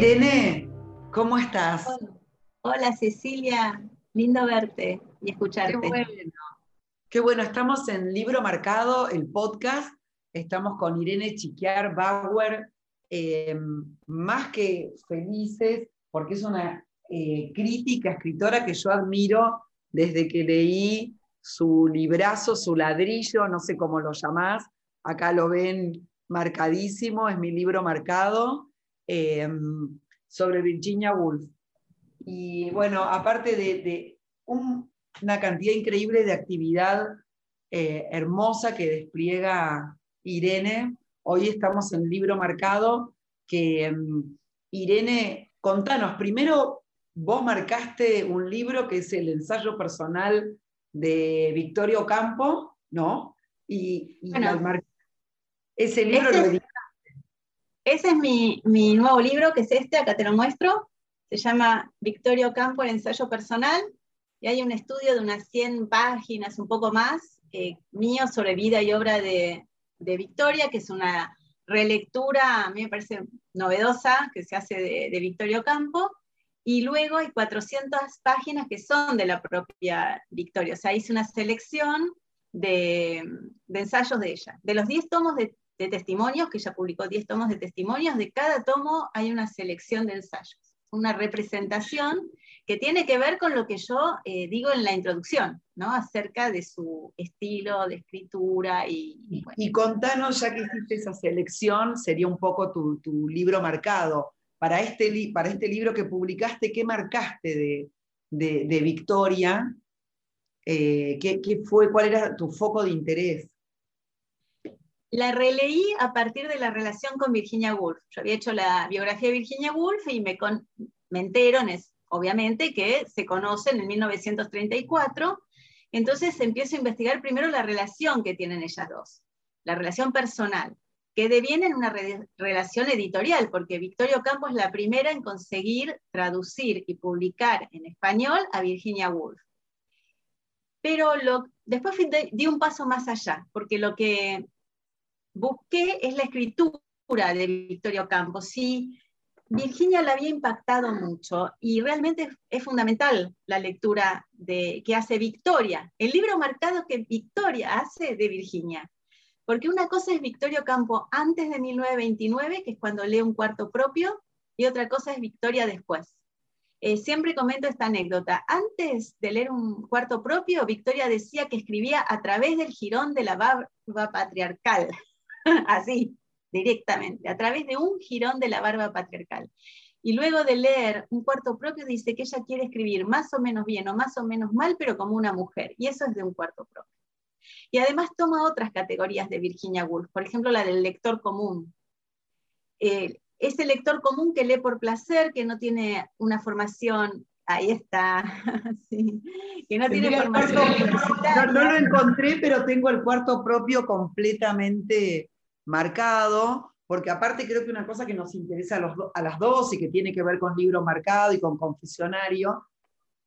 Irene, ¿cómo estás? Hola, Cecilia, lindo verte y escucharte. Qué bueno. Qué bueno, estamos en Libro Marcado, el podcast. Estamos con Irene Chiquiar Bauer, eh, más que felices, porque es una eh, crítica, escritora que yo admiro desde que leí su librazo, su ladrillo, no sé cómo lo llamás, acá lo ven marcadísimo, es mi libro marcado. Em, sobre Virginia Woolf. Y bueno, aparte de, una cantidad increíble de actividad eh, hermosa que despliega Irene, hoy estamos en libro marcado que em, Irene, contanos, primero vos marcaste un libro que es el ensayo personal de Victorio Campo, ¿no? Y, ese libro lo ese es mi, nuevo libro, que es este, acá te lo muestro. Se llama Victorio Campo, el ensayo personal. Y hay un estudio de unas 100 páginas, un poco más, eh, mío sobre vida y obra de, Victoria, que es una relectura, a mí me parece novedosa, que se hace de, Victorio Campo. Y luego hay 400 páginas que son de la propia Victoria. O sea, hice una selección de, de ensayos de ella. De los 10 tomos de de testimonios, que ya publicó 10 tomos de testimonios, de cada tomo hay una selección de ensayos, una representación que tiene que ver con lo que yo eh, digo en la introducción, ¿no? acerca de su estilo de escritura. Y, y, contanos, ya que hiciste esa selección, sería un poco tu, libro marcado. Para este, para este libro que publicaste, ¿qué marcaste de, Victoria? Eh, ¿qué, ¿Qué fue, cuál era tu foco de interés? La releí a partir de la relación con Virginia Woolf. Yo había hecho la biografía de Virginia Woolf y me, entero, obviamente, que se conocen en 1934. Entonces empiezo a investigar primero la relación que tienen ellas dos, la relación personal, que deviene en una relación editorial, porque Victorio Campos es la primera en conseguir traducir y publicar en español a Virginia Woolf. Pero después di un paso más allá, porque lo que busqué es la escritura de Victorio Campos. Sí, Virginia la había impactado mucho y realmente es fundamental la lectura de, que hace Victoria, el libro marcado que Victoria hace de Virginia. Porque una cosa es Victorio Campo antes de 1929, que es cuando lee un cuarto propio, y otra cosa es Victoria después. Eh, siempre comento esta anécdota. Antes de leer un cuarto propio, Victoria decía que escribía a través del jirón de la barba patriarcal. así, directamente, a través de un jirón de la barba patriarcal. Y luego de leer un cuarto propio dice que ella quiere escribir más o menos bien o más o menos mal, pero como una mujer. Y eso es de un cuarto propio. Y además toma otras categorías de Virginia Woolf, por ejemplo la del lector común. Eh, ese lector común que lee por placer, que no tiene una formación Ahí está. Que no tiene formación no, lo encontré, pero tengo el cuarto propio completamente marcado, porque aparte creo que una cosa que nos interesa a, los a las dos y que tiene que ver con libro marcado y con confesionario,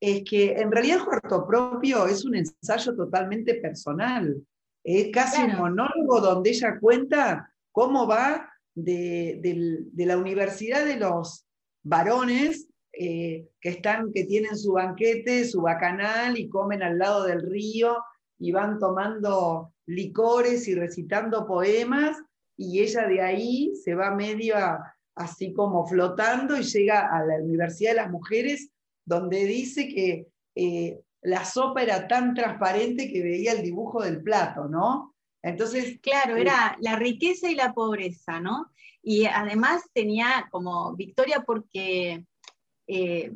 es que en realidad el cuarto propio es un ensayo totalmente personal. Es casi un monólogo donde ella cuenta cómo va de, de la universidad de los varones eh, que, están, que tienen su banquete, su bacanal y comen al lado del río y van tomando licores y recitando poemas y ella de ahí se va medio así como flotando y llega a la Universidad de las Mujeres donde dice que eh, la sopa era tan transparente que veía el dibujo del plato, ¿no? Entonces, claro, era la riqueza y la pobreza, ¿no? Y además tenía como victoria porque eh,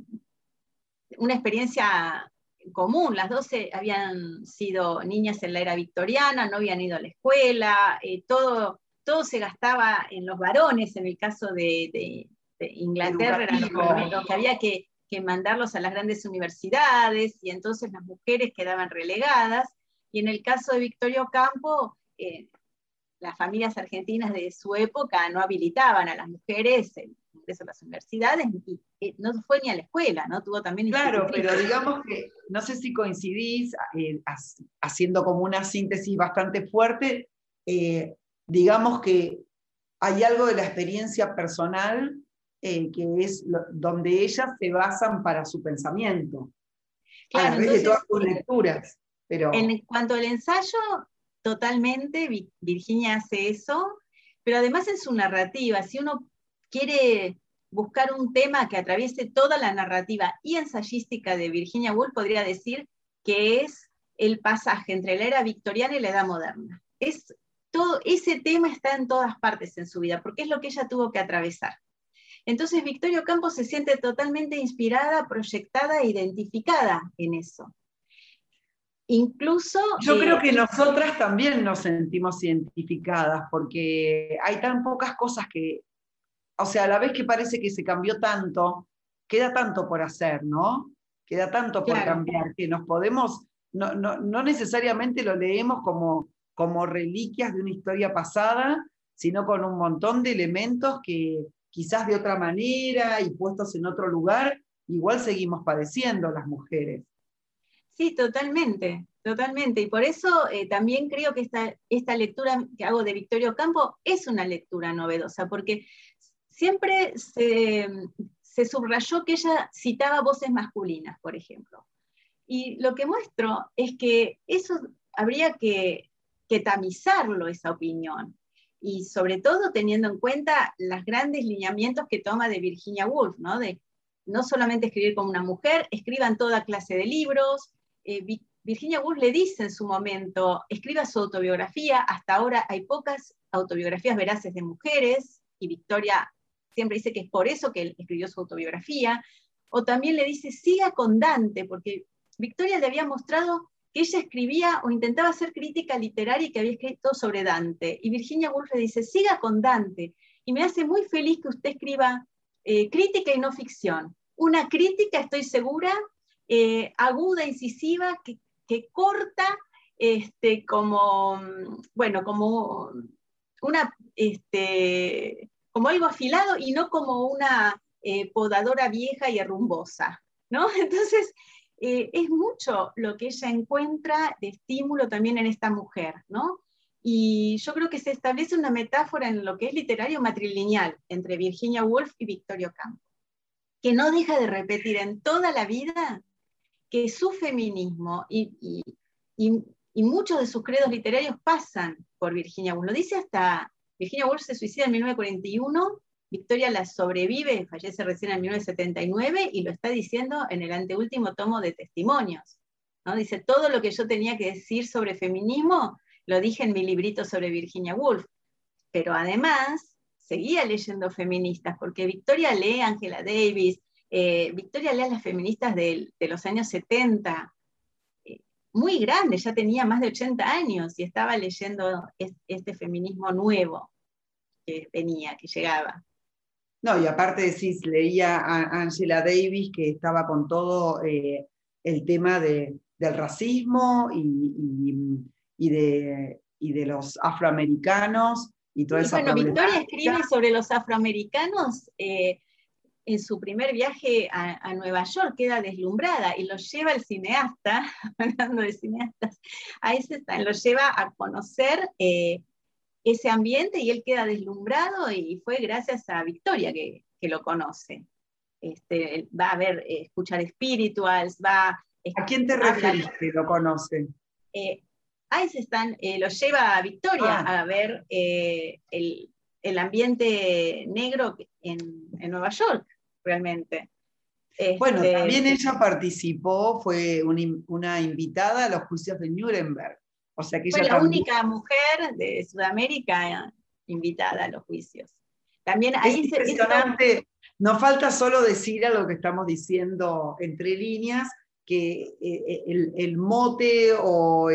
una experiencia común. Las dos habían sido niñas en la era victoriana, no habían ido a la escuela, eh, todo, todo se gastaba en los varones, en el caso de, Inglaterra, eran los que había que, mandarlos a las grandes universidades y entonces las mujeres quedaban relegadas. Y en el caso de Victorio Campo, eh, las familias argentinas de su época no habilitaban a las mujeres a las universidades y, no fue ni a la escuela, ¿no? Tuvo también... Claro, pero digamos que, no sé si coincidís, eh, haciendo como una síntesis bastante fuerte, eh, digamos que hay algo de la experiencia personal eh, que es donde ellas se basan para su pensamiento. Claro, a través de todas sus lecturas. Pero... En cuanto al ensayo, totalmente Virginia hace eso, pero además en su narrativa, si uno quiere buscar un tema que atraviese toda la narrativa y ensayística de Virginia Woolf, podría decir que es el pasaje entre la era victoriana y la edad moderna. Es todo, ese tema está en todas partes en su vida, porque es lo que ella tuvo que atravesar. Entonces, Victorio Campos se siente totalmente inspirada, proyectada e identificada en eso. Incluso... Yo creo eh, que nosotras también nos sentimos identificadas, porque hay tan pocas cosas que, o sea, a la vez que parece que se cambió tanto, queda tanto por hacer, ¿no? Queda tanto por cambiar, que nos podemos, no, no, necesariamente lo leemos como, como reliquias de una historia pasada, sino con un montón de elementos que, quizás de otra manera y puestos en otro lugar, igual seguimos padeciendo las mujeres. Sí, totalmente, totalmente. Y por eso eh, también creo que esta, esta lectura que hago de Victorio Campo es una lectura novedosa, porque siempre se, subrayó que ella citaba voces masculinas, por ejemplo. Y lo que muestro es que eso habría que, que tamizarlo, esa opinión y sobre todo teniendo en cuenta los grandes lineamientos que toma de Virginia Woolf, ¿no? De no solamente escribir como una mujer, escriban toda clase de libros. Eh, Virginia Woolf le dice en su momento, escriba su autobiografía, hasta ahora hay pocas autobiografías veraces de mujeres, y Victoria siempre dice que es por eso que él escribió su autobiografía, o también le dice, siga con Dante, porque Victoria le había mostrado ella escribía o intentaba hacer crítica literaria y que había escrito sobre Dante. Y Virginia Woolf le dice, siga con Dante. Y me hace muy feliz que usted escriba eh, crítica y no ficción. Una crítica, estoy segura, eh, aguda, incisiva, que, corta, este, como, bueno, como una, este, como algo afilado y no como una eh, podadora vieja y herrumbosa, ¿no? Entonces, eh, es mucho lo que ella encuentra de estímulo también en esta mujer, ¿no? Y yo creo que se establece una metáfora en lo que es literario matrilineal entre Virginia Woolf y Victorio Campo, que no deja de repetir en toda la vida que su feminismo y, y muchos de sus credos literarios pasan por Virginia Woolf. Lo dice hasta, Virginia Woolf se suicida en 1941 Victoria la sobrevive, fallece recién en 1979 y lo está diciendo en el anteúltimo tomo de testimonios. ¿no? Dice, todo lo que yo tenía que decir sobre feminismo lo dije en mi librito sobre Virginia Woolf. Pero además seguía leyendo feministas, porque Victoria lee Angela Davis, eh, Victoria lee a las feministas de, los años 70, eh, muy grande, ya tenía más de 80 años y estaba leyendo este feminismo nuevo que venía, que llegaba. No, y aparte decís, leía a Angela Davis que estaba con todo eh, el tema de, del racismo y, y, de, y, de, los afroamericanos y toda esa Bueno, Victoria escribe sobre los afroamericanos eh, en su primer viaje a, Nueva York, queda deslumbrada y lo lleva el cineasta, hablando de cineastas, a ese, lo lleva a conocer eh, ese ambiente y él queda deslumbrado y fue gracias a Victoria que, lo conoce. Este, va a ver, eh, escuchar spirituals, va... ¿A quién te refieres que lo conoce? Eh, eh, lo lleva a Victoria ah. a ver el, ambiente negro en, Nueva York, realmente. bueno, este, también ella participó, fue una invitada a los juicios de Nuremberg. Fue la única mujer de Sudamérica invitada a los juicios. También ahí es impresionante. No falta solo decir a lo que estamos diciendo entre líneas, que eh, eh, el, mote o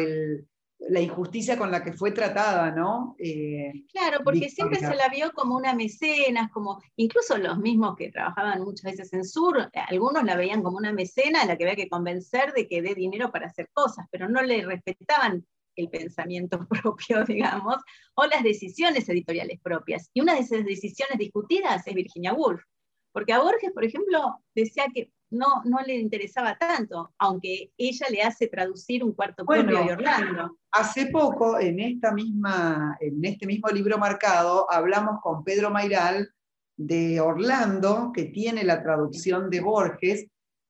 la injusticia con la que fue tratada, ¿no? Eh, claro, porque siempre se la vio como una mecenas, como incluso los mismos que trabajaban muchas veces en Sur, algunos la veían como una mecena a la que había que convencer de que dé dinero para hacer cosas, pero no le respetaban el pensamiento propio, digamos, o las decisiones editoriales propias. Y una de esas decisiones discutidas es Virginia Woolf, porque a Borges, por ejemplo, decía que no, no le interesaba tanto, aunque ella le hace traducir un cuarto propio de Orlando. Hace poco, en, esta misma, en este mismo libro marcado, hablamos con Pedro Mairal de Orlando, que tiene la traducción de Borges,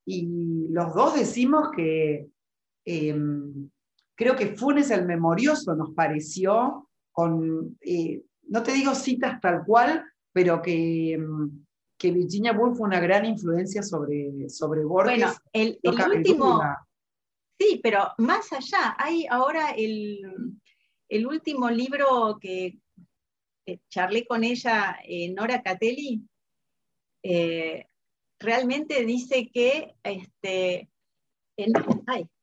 y los dos decimos que em, creo que Funes el Memorioso nos pareció con, eh, no te digo citas tal cual, pero que, em, que Virginia Woolf fue una gran influencia sobre, sobre Borges. Bueno, el, último... Sí, pero más allá, hay ahora el, el último libro que charlé con ella, eh, Nora Catelli, eh, realmente dice que este,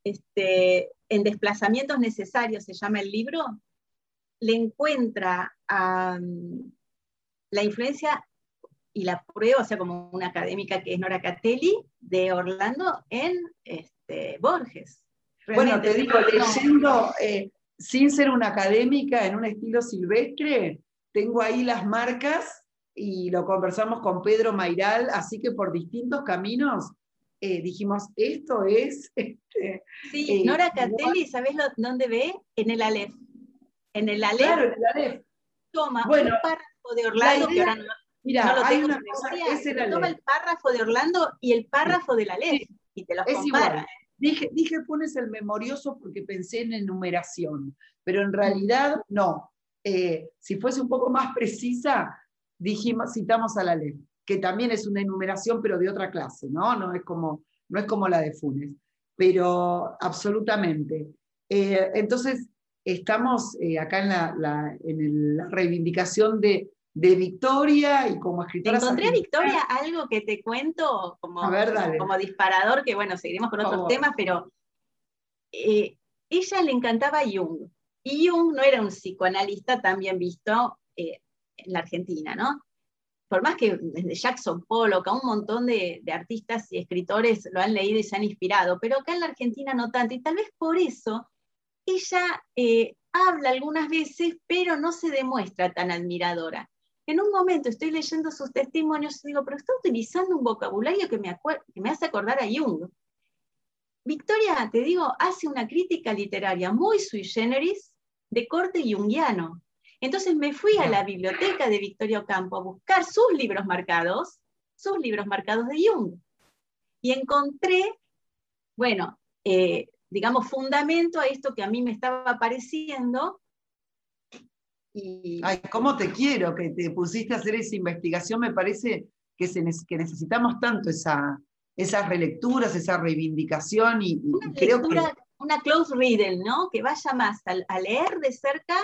este, en, desplazamientos necesarios, se llama el libro, le encuentra la influencia y la prueba, o sea, como una académica que es Nora Catelli, de Orlando en este, Borges. bueno, te digo, leyendo, eh, sin ser una académica, en un estilo silvestre, tengo ahí las marcas y lo conversamos con Pedro Mairal, así que por distintos caminos eh, dijimos, esto es... Este, sí, eh, Nora Catelli, ¿sabés dónde ve? En el Aleph. En el Aleph. Claro, en el Aleph. Toma un párrafo de Orlando, que ahora no, mira, lo tengo una cosa, es el Toma el párrafo de Orlando y el párrafo del Aleph, y te los es compara. Dije, dije, pones el memorioso porque pensé en enumeración, pero en realidad no. Eh, si fuese un poco más precisa, dijimos, citamos a la ley, que también es una enumeración, pero de otra clase, ¿no? No es como, no es como la de Funes, pero absolutamente. Eh, entonces, estamos eh, acá en la, en la reivindicación de, de, Victoria y como escritora. Encontré a Victoria algo que te cuento como, como disparador, que bueno, seguiremos con otros temas, pero ella le encantaba Jung. Y Jung no era un psicoanalista tan bien visto eh, en la Argentina, ¿no? Por más que desde Jackson Pollock a un montón de, artistas y escritores lo han leído y se han inspirado, pero acá en la Argentina no tanto. Y tal vez por eso ella eh, habla algunas veces, pero no se demuestra tan admiradora. En un momento estoy leyendo sus testimonios y digo, pero está utilizando un vocabulario que me, que me hace acordar a Jung. Victoria, te digo, hace una crítica literaria muy sui generis de corte junguiano. Entonces me fui a la biblioteca de Victoria Ocampo a buscar sus libros marcados, sus libros marcados de Jung. Y encontré, bueno, eh, digamos, fundamento a esto que a mí me estaba pareciendo. Y... Ay, ¿cómo te quiero que te pusiste a hacer esa investigación? Me parece que, se, que necesitamos tanto esa, esas relecturas, esa reivindicación y, creo que... Una close reader, ¿no? Que vaya más a, leer de cerca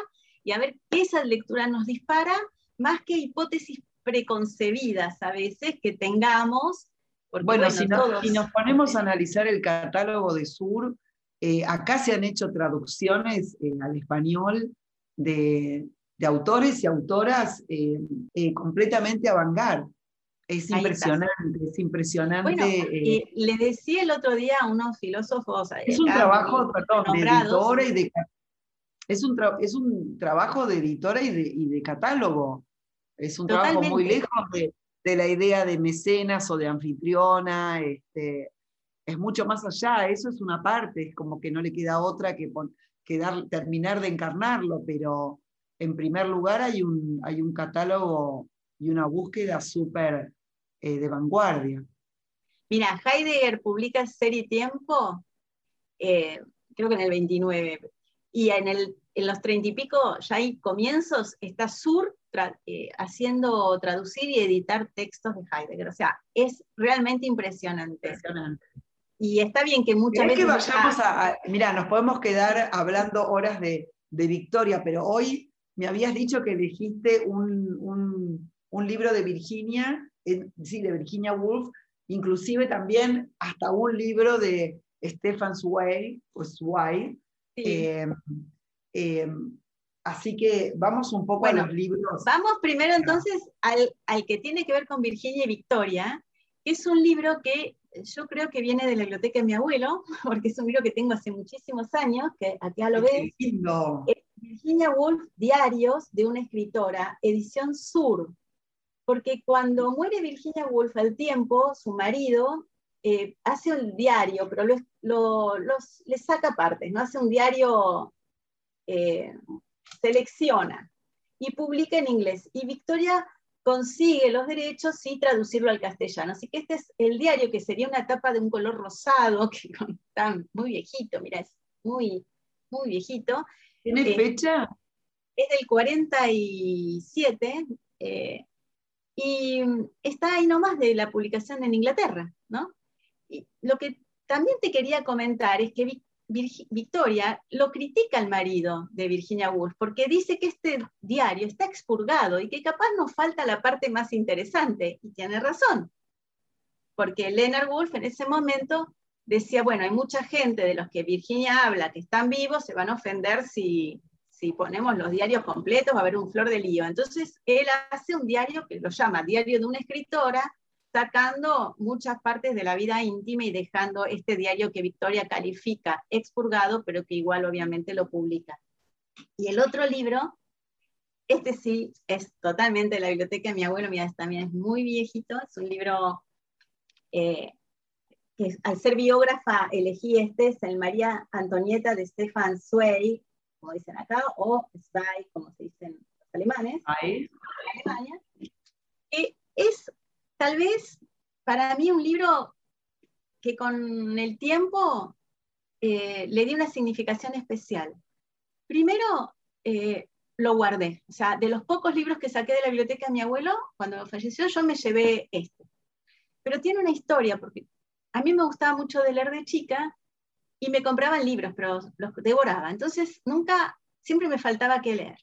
y a ver qué esa lectura nos dispara, más que hipótesis preconcebidas a veces que tengamos. bueno, si, nos ponemos a analizar el catálogo de Sur, eh, acá se han hecho traducciones eh, al español de, autores y autoras eh, completamente avant es impresionante, es impresionante. Bueno, eh, le decía el otro día a unos filósofos. Eh, es un trabajo, perdón, de editora y de. Es un, es un trabajo de editora y de, y de catálogo. Es un trabajo muy lejos de, de, la idea de mecenas o de anfitriona. Este, es mucho más allá. Eso es una parte, es como que no le queda otra que, que dar, terminar de encarnarlo, pero en primer lugar hay un, hay un catálogo y una búsqueda súper eh, de vanguardia. Mira, Heidegger publica Ser y Tiempo, eh, creo que en el 29, y en, el, en los 30 y pico, ya hay comienzos, está Sur eh, haciendo traducir y editar textos de Heidegger. O sea, es realmente impresionante. impresionante. Y está bien que muchas veces... que vayamos a, Mira, nos podemos quedar hablando horas de, de Victoria, pero hoy me habías dicho que elegiste un, un libro de Virginia, sí, de Virginia Woolf, inclusive también hasta un libro de Stefan Zweig, o Zweig. Em, em, así que vamos un poco a los libros. Vamos primero entonces al, al, que tiene que ver con Virginia y Victoria, que es un libro que yo creo que viene de la biblioteca de mi abuelo, porque es un libro que tengo hace muchísimos años, que acá lo ves. Virginia Woolf, Diarios de una escritora, edición Sur porque cuando muere Virginia Woolf al tiempo, su marido eh, hace un diario, pero lo, le saca partes, ¿no? hace un diario, eh, selecciona y publica en inglés. Y Victoria consigue los derechos y traducirlo al castellano. Así que este es el diario que sería una tapa de un color rosado, que está muy viejito, mira, es muy, muy viejito. ¿Tiene eh, fecha? Es del 47 eh, y está ahí nomás de la publicación en Inglaterra, ¿no? Y lo que también te quería comentar es que Victoria lo critica al marido de Virginia Woolf, porque dice que este diario está expurgado y que capaz nos falta la parte más interesante, y tiene razón, porque Leonard Woolf en ese momento decía, bueno, hay mucha gente de los que Virginia habla que están vivos, se van a ofender si, si ponemos los diarios completos, va a haber un flor de lío. Entonces, él hace un diario que lo llama Diario de una escritora, sacando muchas partes de la vida íntima y dejando este diario que Victoria califica expurgado, pero que igual obviamente lo publica. Y el otro libro, este sí es totalmente de la biblioteca de mi abuelo, mira, también es muy viejito, es un libro eh, que al ser biógrafa elegí este, es el María Antonieta de Stefan Zweig, como dicen acá, o Zweig, como se dicen los alemanes, Ahí. Alemania, que es tal vez para mí un libro que con el tiempo eh, le di una significación especial. Primero, eh, lo guardé. O sea, de los pocos libros que saqué de la biblioteca de mi abuelo, cuando falleció, yo me llevé este. Pero tiene una historia, porque a mí me gustaba mucho de leer de chica y me compraban libros, pero los devoraba. Entonces, nunca, siempre me faltaba que leer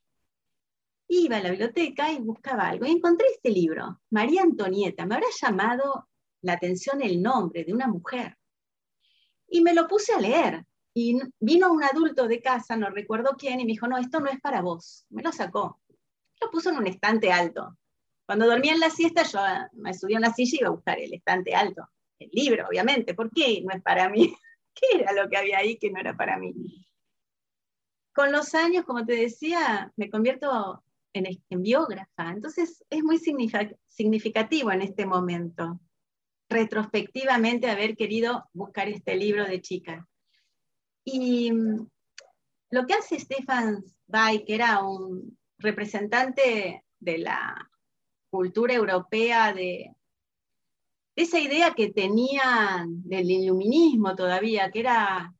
iba a la biblioteca y buscaba algo y encontré este libro, María Antonieta. Me habrá llamado la atención el nombre de una mujer. Y me lo puse a leer. Y vino un adulto de casa, no recuerdo quién, y me dijo, no, esto no es para vos. Me lo sacó. Lo puso en un estante alto. Cuando dormía en la siesta, yo me subí a una silla y iba a buscar el estante alto. Libro, obviamente. ¿Por qué no es para mí? ¿Qué era lo que había ahí que no era para mí? Con los años, como te decía, me convierto en, biógrafa. Entonces es muy significativo en este momento, retrospectivamente, haber querido buscar este libro de chica. Y mm, lo que hace Stefan Zweig, que era un representante de la cultura europea, de, esa idea que tenía del iluminismo todavía, que era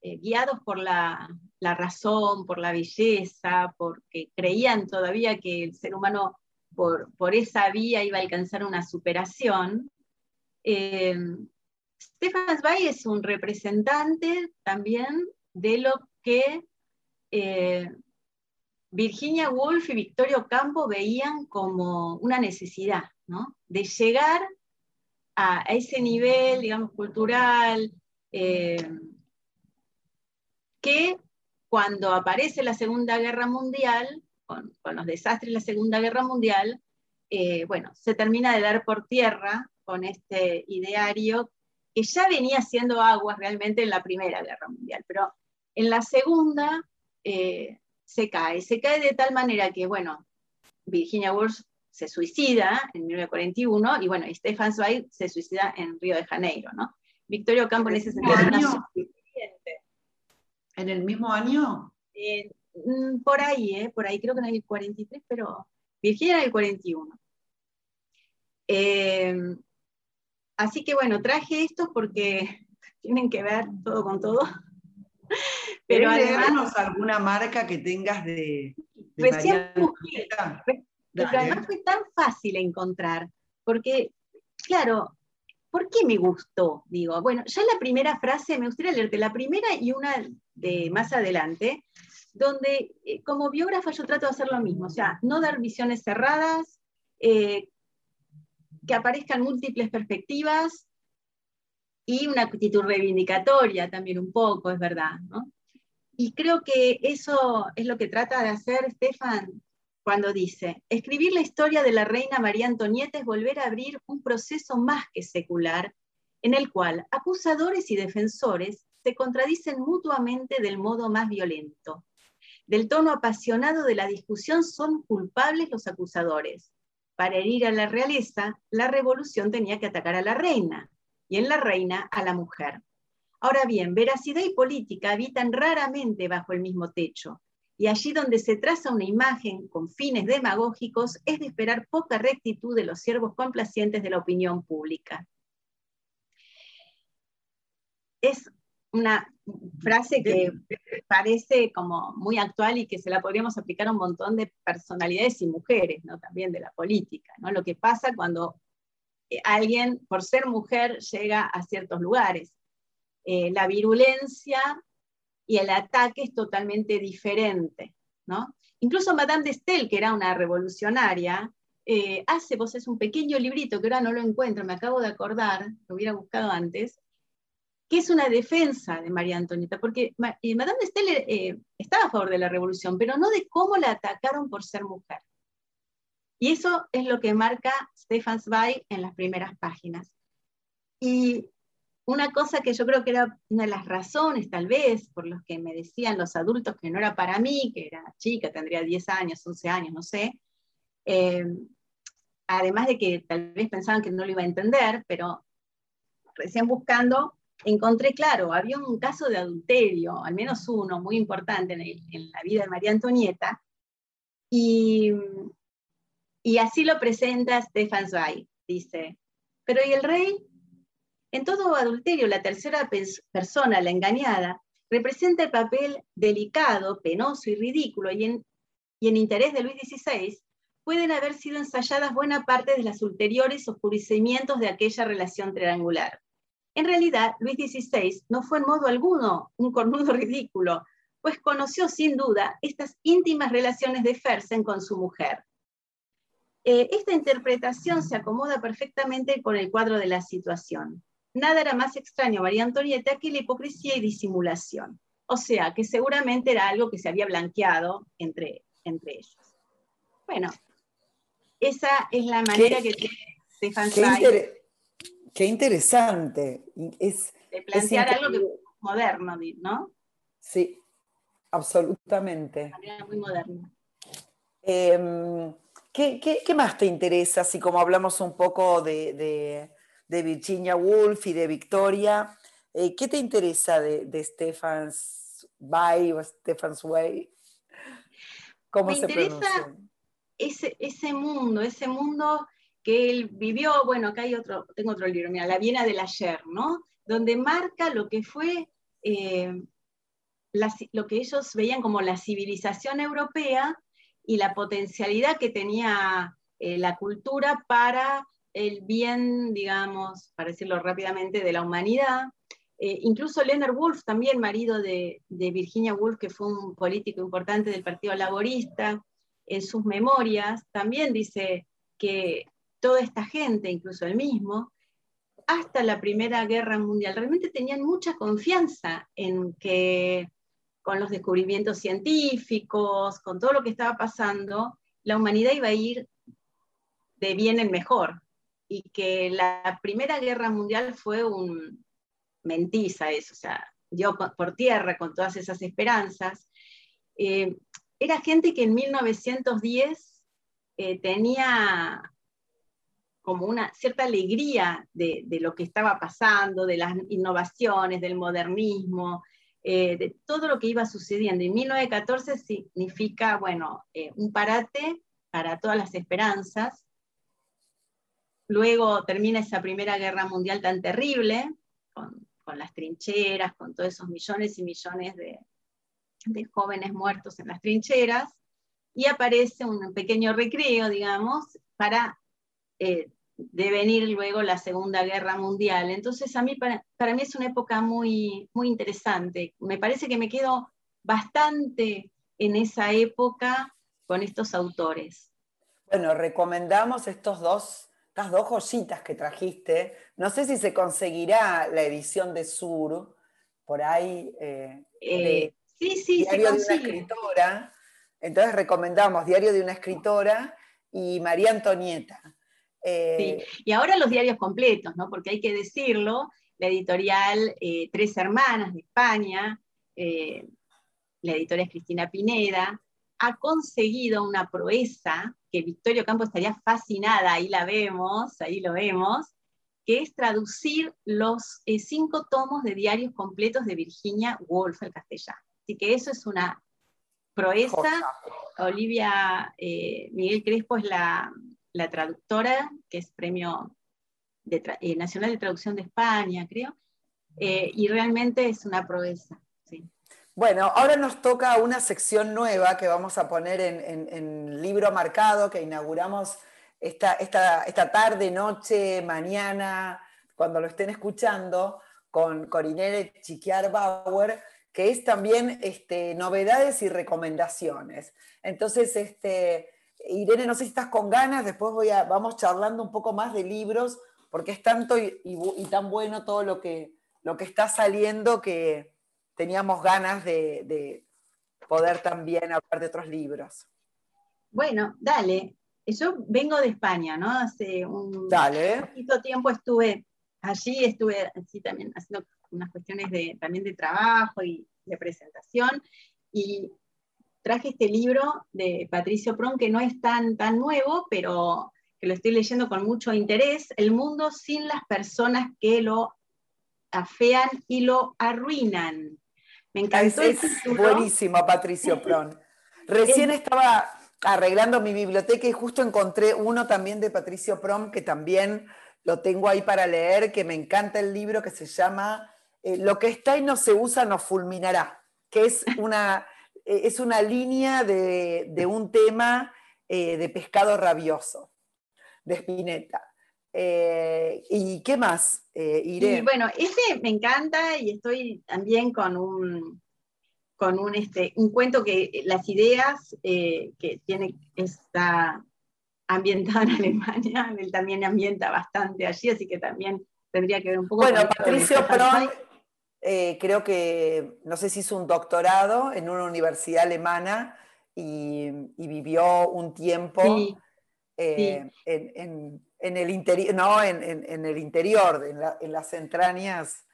eh, guiados por la, la razón, por la belleza, porque creían todavía que el ser humano por, por esa vía iba a alcanzar una superación. Eh, Stefan Zweig es un representante también de lo que eh, Virginia Woolf y Victorio Campo veían como una necesidad, ¿no? de llegar a, ese nivel, digamos, cultural, eh, que cuando aparece la Segunda Guerra Mundial, con, los desastres de la Segunda Guerra Mundial, eh, bueno, se termina de dar por tierra con este ideario que ya venía haciendo aguas realmente en la Primera Guerra Mundial, pero en la Segunda eh, se cae, se cae de tal manera que, bueno, Virginia Woolf se suicida en 1941 y bueno, Stefan Zweig se suicida en Río de Janeiro, ¿no? Victorio Campo en ese sentido ¿En el mismo año? Mm, por ahí, ¿eh? por ahí creo que en el 43, pero Virginia en el 41. Em, así que bueno, traje esto porque tienen que ver todo con todo. Pero además alguna marca que tengas de, de recién busqué, pero además fue tan fácil encontrar, porque claro, ¿por qué me gustó? Digo, bueno, ya la primera frase, me gustaría leerte la primera y una de más adelante, donde eh, como biógrafa yo trato de hacer lo mismo, o sea, no dar visiones cerradas, eh, que aparezcan múltiples perspectivas y una actitud reivindicatoria también un poco, es verdad. ¿no? Y creo que eso es lo que trata de hacer Stefan cuando dice, escribir la historia de la reina María Antonieta es volver a abrir un proceso más que secular, en el cual acusadores y defensores se contradicen mutuamente del modo más violento. Del tono apasionado de la discusión son culpables los acusadores. Para herir a la realeza, la revolución tenía que atacar a la reina, y en la reina a la mujer. Ahora bien, veracidad y política habitan raramente bajo el mismo techo, y allí donde se traza una imagen con fines demagógicos, es de esperar poca rectitud de los siervos complacientes de la opinión pública. Es una frase que parece como muy actual y que se la podríamos aplicar a un montón de personalidades y mujeres, ¿no? también de la política. ¿no? Lo que pasa cuando eh, alguien, por ser mujer, llega a ciertos lugares. Eh, la virulencia y el ataque es totalmente diferente. ¿no? Incluso Madame de Staël, que era una revolucionaria, eh, hace, vos es un pequeño librito que ahora no lo encuentro, me acabo de acordar, lo hubiera buscado antes, que es una defensa de María Antonieta, porque eh, Madame de Staël eh, estaba a favor de la revolución, pero no de cómo la atacaron por ser mujer. Y eso es lo que marca Stefan Zweig en las primeras páginas. Y una cosa que yo creo que era una de las razones, tal vez, por los que me decían los adultos que no era para mí, que era chica, tendría 10 años, 11 años, no sé, eh, además de que tal vez pensaban que no lo iba a entender, pero recién buscando, encontré, claro, había un caso de adulterio, al menos uno, muy importante en, la vida de María Antonieta, y, y así lo presenta Stefan Zweig, dice, pero ¿y el rey? En todo adulterio, la tercera persona, la engañada, representa el papel delicado, penoso y ridículo, y en, interés de Luis XVI pueden haber sido ensayadas buena parte de los ulteriores oscurecimientos de aquella relación triangular. En realidad, Luis XVI no fue en modo alguno un cornudo ridículo, pues conoció sin duda estas íntimas relaciones de Fersen con su mujer. Eh, esta interpretación se acomoda perfectamente con el cuadro de la situación nada era más extraño a María Antonieta que la hipocresía y disimulación. O sea, que seguramente era algo que se había blanqueado entre, entre ellos. Bueno, esa es la manera que tiene Stefan qué, qué interesante. Es, de plantear algo que, moderno, ¿no? Sí, absolutamente. De manera muy moderna. Em, ¿qué, más te interesa? Así como hablamos un poco de de Virginia Woolf y de Victoria. Eh, ¿Qué te interesa de, de Stefan's Bay o Stefan's Way? ¿Cómo Me se interesa ese, ese mundo, ese mundo que él vivió, bueno, acá hay otro, tengo otro libro, mira, La Viena del ayer, ¿no? Donde marca lo que fue, eh, lo que ellos veían como la civilización europea y la potencialidad que tenía eh, la cultura para el bien, digamos, para decirlo rápidamente, de la humanidad. Eh, incluso Leonard Woolf, también marido de, Virginia Woolf, que fue un político importante del Partido Laborista, en sus memorias también dice que toda esta gente, incluso él mismo, hasta la Primera Guerra Mundial, realmente tenían mucha confianza en que con los descubrimientos científicos, con todo lo que estaba pasando, la humanidad iba a ir de bien en mejor y que la Primera Guerra Mundial fue un mentiza eso, o sea, dio por tierra con todas esas esperanzas. Eh, era gente que en 1910 eh, tenía como una cierta alegría de, lo que estaba pasando, de las innovaciones, del modernismo, eh, de todo lo que iba sucediendo. Y 1914 significa, bueno, un parate para todas las esperanzas, Luego termina esa Primera Guerra Mundial tan terrible, con, las trincheras, con todos esos millones y millones de, jóvenes muertos en las trincheras, y aparece un pequeño recreo, digamos, para eh, devenir luego la Segunda Guerra Mundial. Entonces, a mí, para, para, mí es una época muy, muy interesante. Me parece que me quedo bastante en esa época con estos autores. Bueno, recomendamos estos dos estas dos joyitas que trajiste. No sé si se conseguirá la edición de Sur, por ahí. Eh, eh, sí, sí, Diario de una escritora. Entonces recomendamos Diario de una escritora y María Antonieta. Eh, sí. Y ahora los diarios completos, ¿no? Porque hay que decirlo, la editorial Tres Hermanas de España, la editorial es Cristina Pineda, ha conseguido una proeza que Victorio Campos estaría fascinada, ahí la vemos, ahí lo vemos, que es traducir los eh, cinco tomos de diarios completos de Virginia Woolf al castellano. Así que eso es una proeza. Olivia eh, Miguel Crespo es la, traductora, que es premio eh, nacional de traducción de España, creo, y realmente es una proeza. Bueno, ahora nos toca una sección nueva que vamos a poner en, libro marcado, que inauguramos esta, esta, tarde, noche, mañana, cuando lo estén escuchando, con Corinere Chiquiar Bauer, que es también este, novedades y recomendaciones. Entonces, este, Irene, no sé si estás con ganas, después voy a, vamos charlando un poco más de libros, porque es tanto y, tan bueno todo lo que, lo que está saliendo que teníamos ganas de, poder también hablar de otros libros. Bueno, dale. Yo vengo de España, ¿no? Hace un dale. poquito tiempo estuve allí, estuve así también haciendo unas cuestiones de, también de trabajo y de presentación, y traje este libro de Patricio Pron, que no es tan, tan nuevo, pero que lo estoy leyendo con mucho interés, El mundo sin las personas que lo afean y lo arruinan. Me encantó. Es, buenísimo, Patricio Pron. Recién estaba arreglando mi biblioteca y justo encontré uno también de Patricio Pron que también lo tengo ahí para leer, que me encanta el libro que se llama eh, Lo que está y no se usa nos fulminará, que es una, eh, es una línea de, un tema eh, de pescado rabioso, de Spinetta. ¿Y qué más, Irene? bueno, ese me encanta y estoy también con un, con un, este, un cuento que las ideas que tiene está ambientada en Alemania, él también ambienta bastante allí, así que también tendría que ver un poco bueno, Patricio Pron, eh, creo que, no sé si hizo un doctorado en una universidad alemana y, vivió un tiempo eh, En, el interior, no, en, el interior, en las entrañas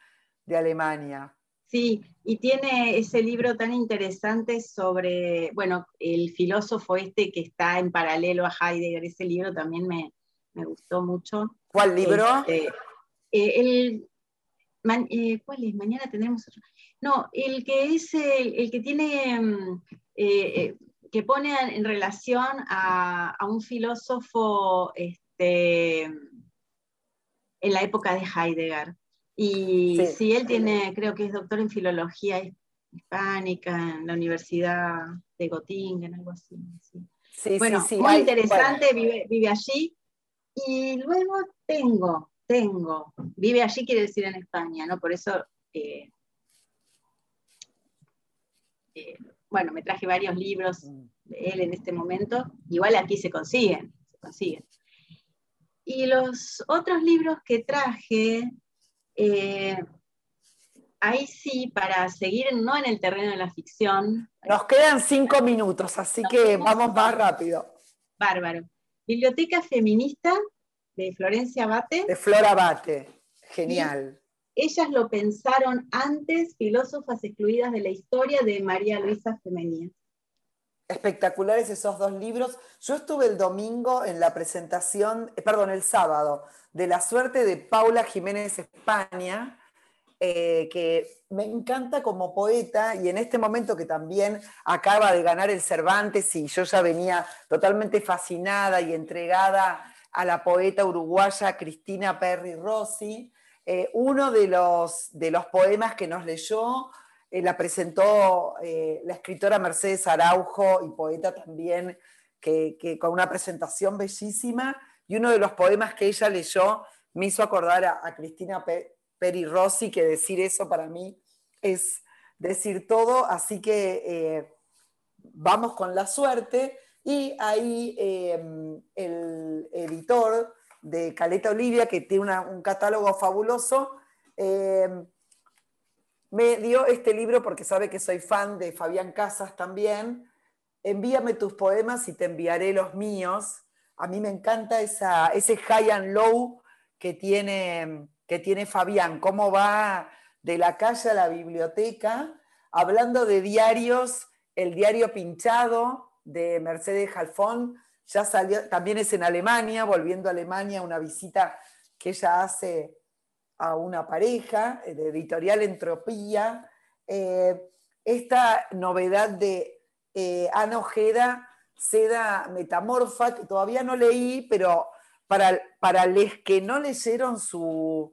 de Alemania. Sí, y tiene ese libro tan interesante sobre, bueno, el filósofo este que está en paralelo a Heidegger, ese libro también me, gustó mucho. ¿Cuál libro? Este, eh, el, eh, ¿Cuál es? Mañana tenemos otro. No, el que es el, que tiene, mm, eh, que pone en relación a, un filósofo este, en la época de Heidegger. Y sí. él tiene, creo que es doctor en filología hispánica en la Universidad de Göttingen, algo así. Sí. bueno, muy interesante, vive, allí. Y luego tengo, tengo, vive allí quiere decir en España, ¿no? Por eso, eh, eh, bueno, me traje varios libros de él en este momento. Igual aquí se consiguen, se consiguen. Y los otros libros que traje, eh, ahí sí, para seguir no en el terreno de la ficción. Nos quedan cinco minutos, así que vamos más rápido. Bárbaro. Biblioteca Feminista de Florencia Bate. De Flora Bate, genial. Ellas lo pensaron antes, filósofas excluidas de la historia de María Luisa Femenía. Espectaculares esos dos libros. Yo estuve el domingo en la presentación, eh, perdón, el sábado, de la suerte de Paula Jiménez España, eh, que me encanta como poeta y en este momento que también acaba de ganar el Cervantes y yo ya venía totalmente fascinada y entregada a la poeta uruguaya Cristina Perry Rossi, eh, uno de los, de los poemas que nos leyó eh, la presentó la escritora Mercedes Araujo y poeta también, que, que, con una presentación bellísima y uno de los poemas que ella leyó me hizo acordar a, Cristina Peri Rossi, que decir eso para mí es decir todo, así que eh, vamos con la suerte. Y ahí el editor de Caleta Olivia, que tiene un catálogo fabuloso, em, me dio este libro porque sabe que soy fan de Fabián Casas también. Envíame tus poemas y te enviaré los míos. A mí me encanta ese high and low que tiene, que tiene Fabián, cómo va de la calle a la biblioteca, hablando de diarios, el diario pinchado de Mercedes Jalfón, ya salió, también es en Alemania, volviendo a Alemania, una visita que ella hace a una pareja de editorial Entropía. Eh, esta novedad de eh, Ana Ojeda, Seda Metamorfa, que todavía no leí, pero para, para los que no leyeron su,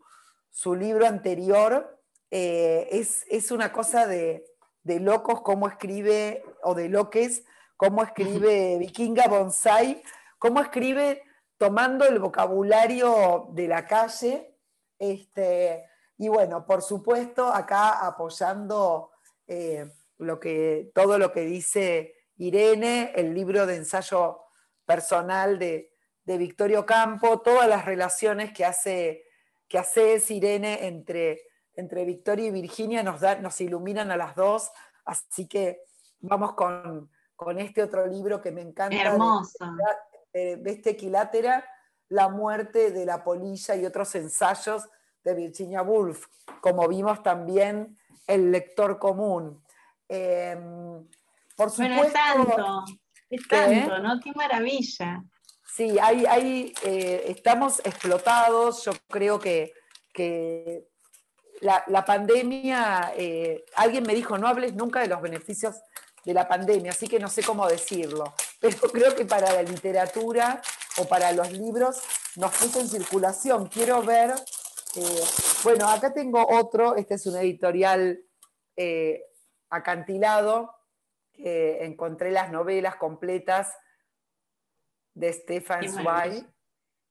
libro anterior, eh, es, una cosa de, de, locos cómo escribe, o de loques, cómo escribe Vikinga Bonsai, cómo escribe tomando el vocabulario de la calle. Este, y bueno, por supuesto, acá apoyando eh, lo que, todo lo que dice Irene, el libro de ensayo personal de, Victorio Campo, todas las relaciones que hace, que hace Irene entre, entre Victoria y Virginia nos, da, nos iluminan a las dos, así que vamos con, este otro libro que me encanta. Hermoso. De, este equilátera, La muerte de la polilla y otros ensayos de Virginia Woolf, como vimos también El lector común. Em, por supuesto, bueno, es tanto, es tanto, ¿no? Qué maravilla. Sí, hay, eh, estamos explotados, yo creo que, la, pandemia, eh, alguien me dijo, no hables nunca de los beneficios de la pandemia, así que no sé cómo decirlo, pero creo que para la literatura o para los libros nos puso en circulación. Quiero ver, eh, bueno, acá tengo otro, este es un editorial acantilado, que encontré las novelas completas de Stefan Zweig,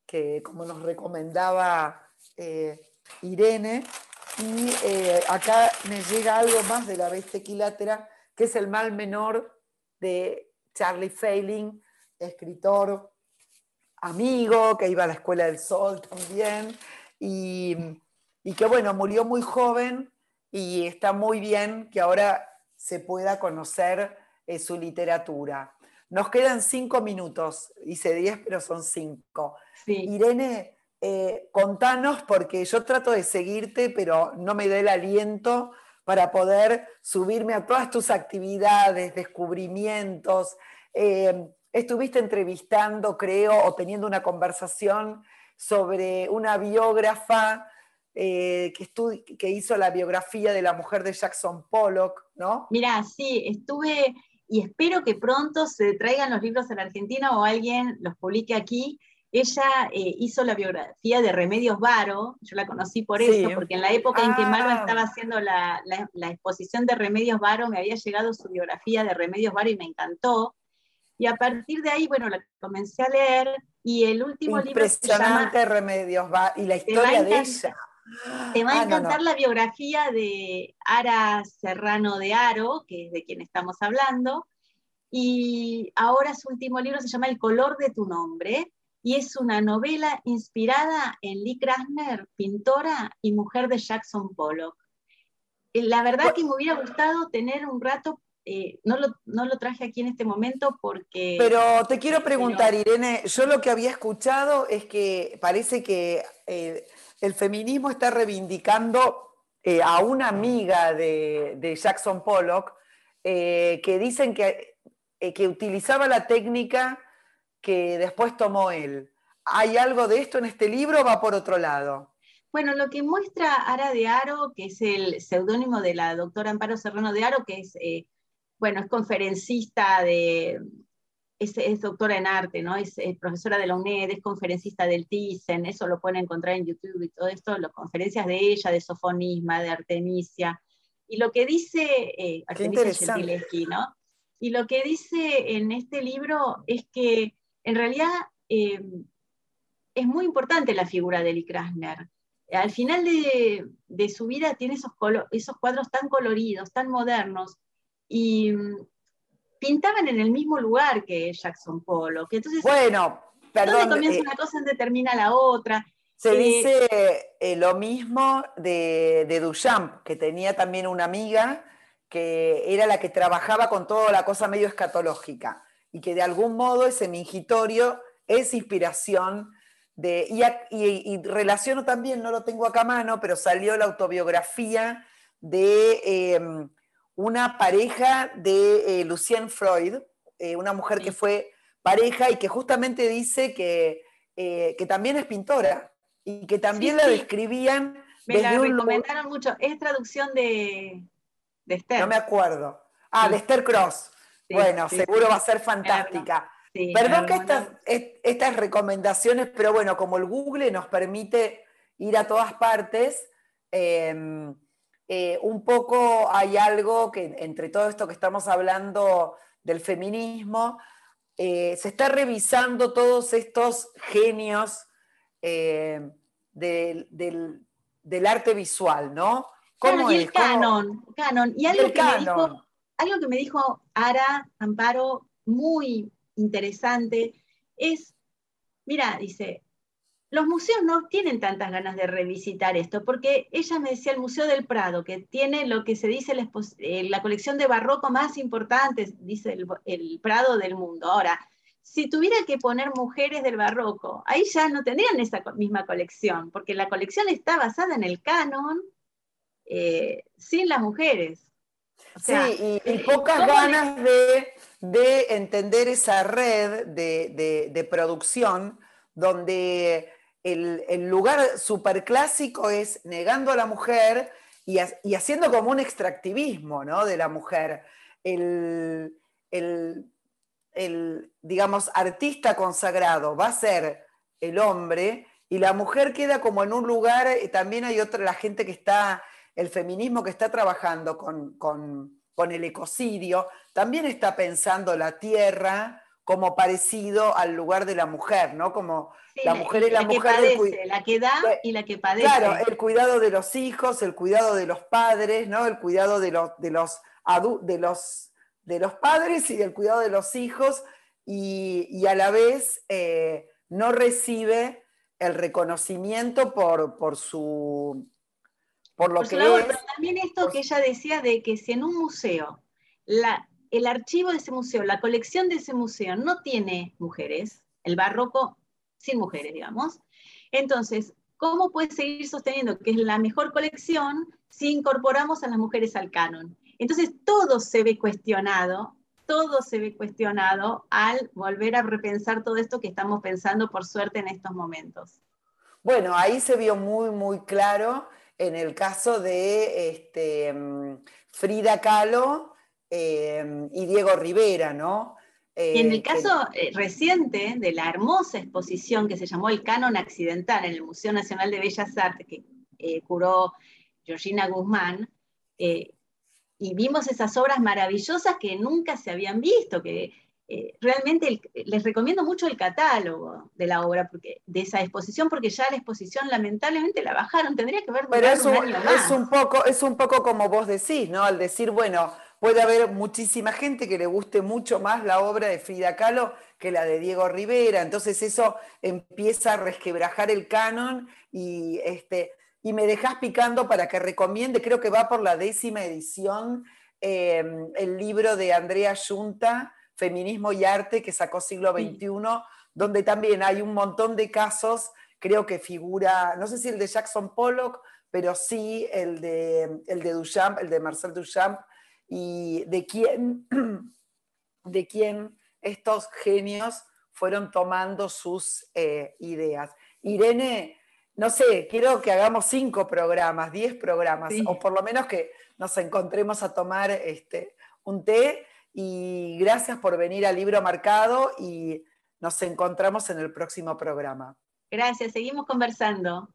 que como nos recomendaba eh, Irene, y eh, acá me llega algo más de la bestia equilátera, que es el mal menor de Charlie Failing, escritor amigo, que iba a la Escuela del Sol también, y, y que bueno, murió muy joven y está muy bien que ahora se pueda conocer eh, su literatura. Nos quedan cinco minutos, hice diez, pero son cinco. Irene, eh, contanos, porque yo trato de seguirte, pero no me da el aliento para poder subirme a todas tus actividades, descubrimientos. Eh, estuviste entrevistando, creo, o teniendo una conversación sobre una biógrafa eh, que, hizo la biografía de la mujer de Jackson Pollock, ¿no? Mira, sí, estuve y espero que pronto se traigan los libros a la Argentina o alguien los publique aquí. Ella eh, hizo la biografía de Remedios Varo, yo la conocí por eso, porque en la época en que ah. estaba haciendo la, exposición de Remedios Varo, me había llegado su biografía de Remedios Varo y me encantó. Y a partir de ahí, bueno, la comencé a leer y el último libro se llama... Remedios Varo y la historia de ella. Te va a ah, encantar la biografía de Ara Serrano de Aro, que es de quien estamos hablando, y ahora su último libro se llama El color de tu nombre, y es una novela inspirada en Lee Krasner, pintora y mujer de Jackson Pollock. Eh, la verdad que me hubiera gustado tener un rato eh, no, lo, traje aquí en este momento porque... Pero te quiero preguntar, Irene, yo lo que había escuchado es que parece que eh, el feminismo está reivindicando eh, a una amiga de, Jackson Pollock que dicen que, que utilizaba la técnica que después tomó él. ¿Hay algo de esto en este libro o va por otro lado? Bueno, lo que muestra Ara de Aro, que es el seudónimo de la doctora Amparo Serrano de Aro, que es, bueno, es conferencista de, es, doctora en arte, ¿no? Es, profesora de la UNED, es conferencista del TICEN, eso lo pueden encontrar en YouTube y todo esto, las conferencias de ella, de Sofonisma, de Artemisia. Y lo que dice eh, Artemisia ¿no? Y lo que dice en este libro es que en realidad eh, es muy importante la figura de Lee Krasner. Al final de, su vida tiene esos, esos cuadros tan coloridos, tan modernos, y pintaban en el mismo lugar que Jackson Pollock. Entonces, bueno, perdón. comienza eh, una cosa, donde termina la otra. Se eh, dice eh, lo mismo de, de, Duchamp, que tenía también una amiga que era la que trabajaba con toda la cosa medio escatológica y que de algún modo ese mingitorio es inspiración de, y, y, relaciono también, no lo tengo acá a mano, pero salió la autobiografía de em, una pareja de eh, Lucien Freud, eh, una mujer que fue pareja y que justamente dice que, eh, que también es pintora y que también la describían. Me la recomendaron mucho. Es traducción de, Esther. No me acuerdo. Ah, de Esther Cross. Bueno, seguro va a ser fantástica. Perdón que estas, estas recomendaciones, pero bueno, como el Google nos permite ir a todas partes, em, eh, un poco hay algo que entre todo esto que estamos hablando del feminismo, eh, se está revisando todos estos genios eh, del, arte visual, ¿no? ¿Cómo y el canon, canon. Y algo que, Me dijo, algo que me dijo Ara Amparo muy interesante es, mira, dice, los museos no tienen tantas ganas de revisitar esto, porque ella me decía el Museo del Prado, que tiene lo que se dice la, eh, colección de barroco más importante, dice el, Prado del mundo. Ahora, si tuviera que poner mujeres del barroco, ahí ya no tendrían esa misma colección, porque la colección está basada en el canon eh, sin las mujeres. Sí, y, eh, pocas ganas de, entender esa red de, de producción donde el, lugar superclásico es negando a la mujer y, haciendo como un extractivismo ¿no? de la mujer. El, digamos, artista consagrado va a ser el hombre y la mujer queda como en un lugar, eh, también hay otra, la gente que está, el feminismo que está trabajando con, con el ecocidio, también está pensando la tierra como parecido al lugar de la mujer, ¿no? Como la mujer es la, mujer. Que padece, la que da y la que padece. Claro, el cuidado de los hijos, el cuidado de los padres, ¿no? El cuidado de los, de los, de los, de los padres y el cuidado de los hijos, y, a la vez eh, no recibe el reconocimiento por, por su. Por lo que es. Pero también esto que ella decía de que si en un museo la, el archivo de ese museo, la colección de ese museo no tiene mujeres, el barroco sin mujeres, digamos, entonces, ¿cómo puede seguir sosteniendo que es la mejor colección si incorporamos a las mujeres al canon? Entonces, todo se ve cuestionado, todo se ve cuestionado al volver a repensar todo esto que estamos pensando, por suerte, en estos momentos. Bueno, ahí se vio muy, muy claro en el caso de este, Frida Kahlo, Em, y Diego Rivera, ¿no? y en el eh, caso eh, reciente de la hermosa exposición que se llamó El Canon Accidental en el Museo Nacional de Bellas Artes, que eh, curó Georgina Guzmán, y vimos esas obras maravillosas que nunca se habían visto, que realmente les recomiendo mucho el catálogo de la obra, porque, de esa exposición, porque ya la exposición lamentablemente la bajaron, tendría que ver Pero es un, es un poco, es un poco como vos decís, ¿no? Al decir, bueno, puede haber muchísima gente que le guste mucho más la obra de Frida Kahlo que la de Diego Rivera, entonces eso empieza a resquebrajar el canon y, este, y me dejas picando para que recomiende, creo que va por la décima edición, em, el libro de Andrea Junta, Feminismo y Arte, que sacó siglo XXI, donde también hay un montón de casos, creo que figura, no sé si el de Jackson Pollock, pero sí el de, el de Duchamp, el de Marcel Duchamp, y de quién, de quién estos genios fueron tomando sus eh, ideas. Irene, no sé, quiero que hagamos cinco programas, diez programas, o por lo menos que nos encontremos a tomar este, un té. Y gracias por venir al libro marcado y nos encontramos en el próximo programa. Gracias, seguimos conversando.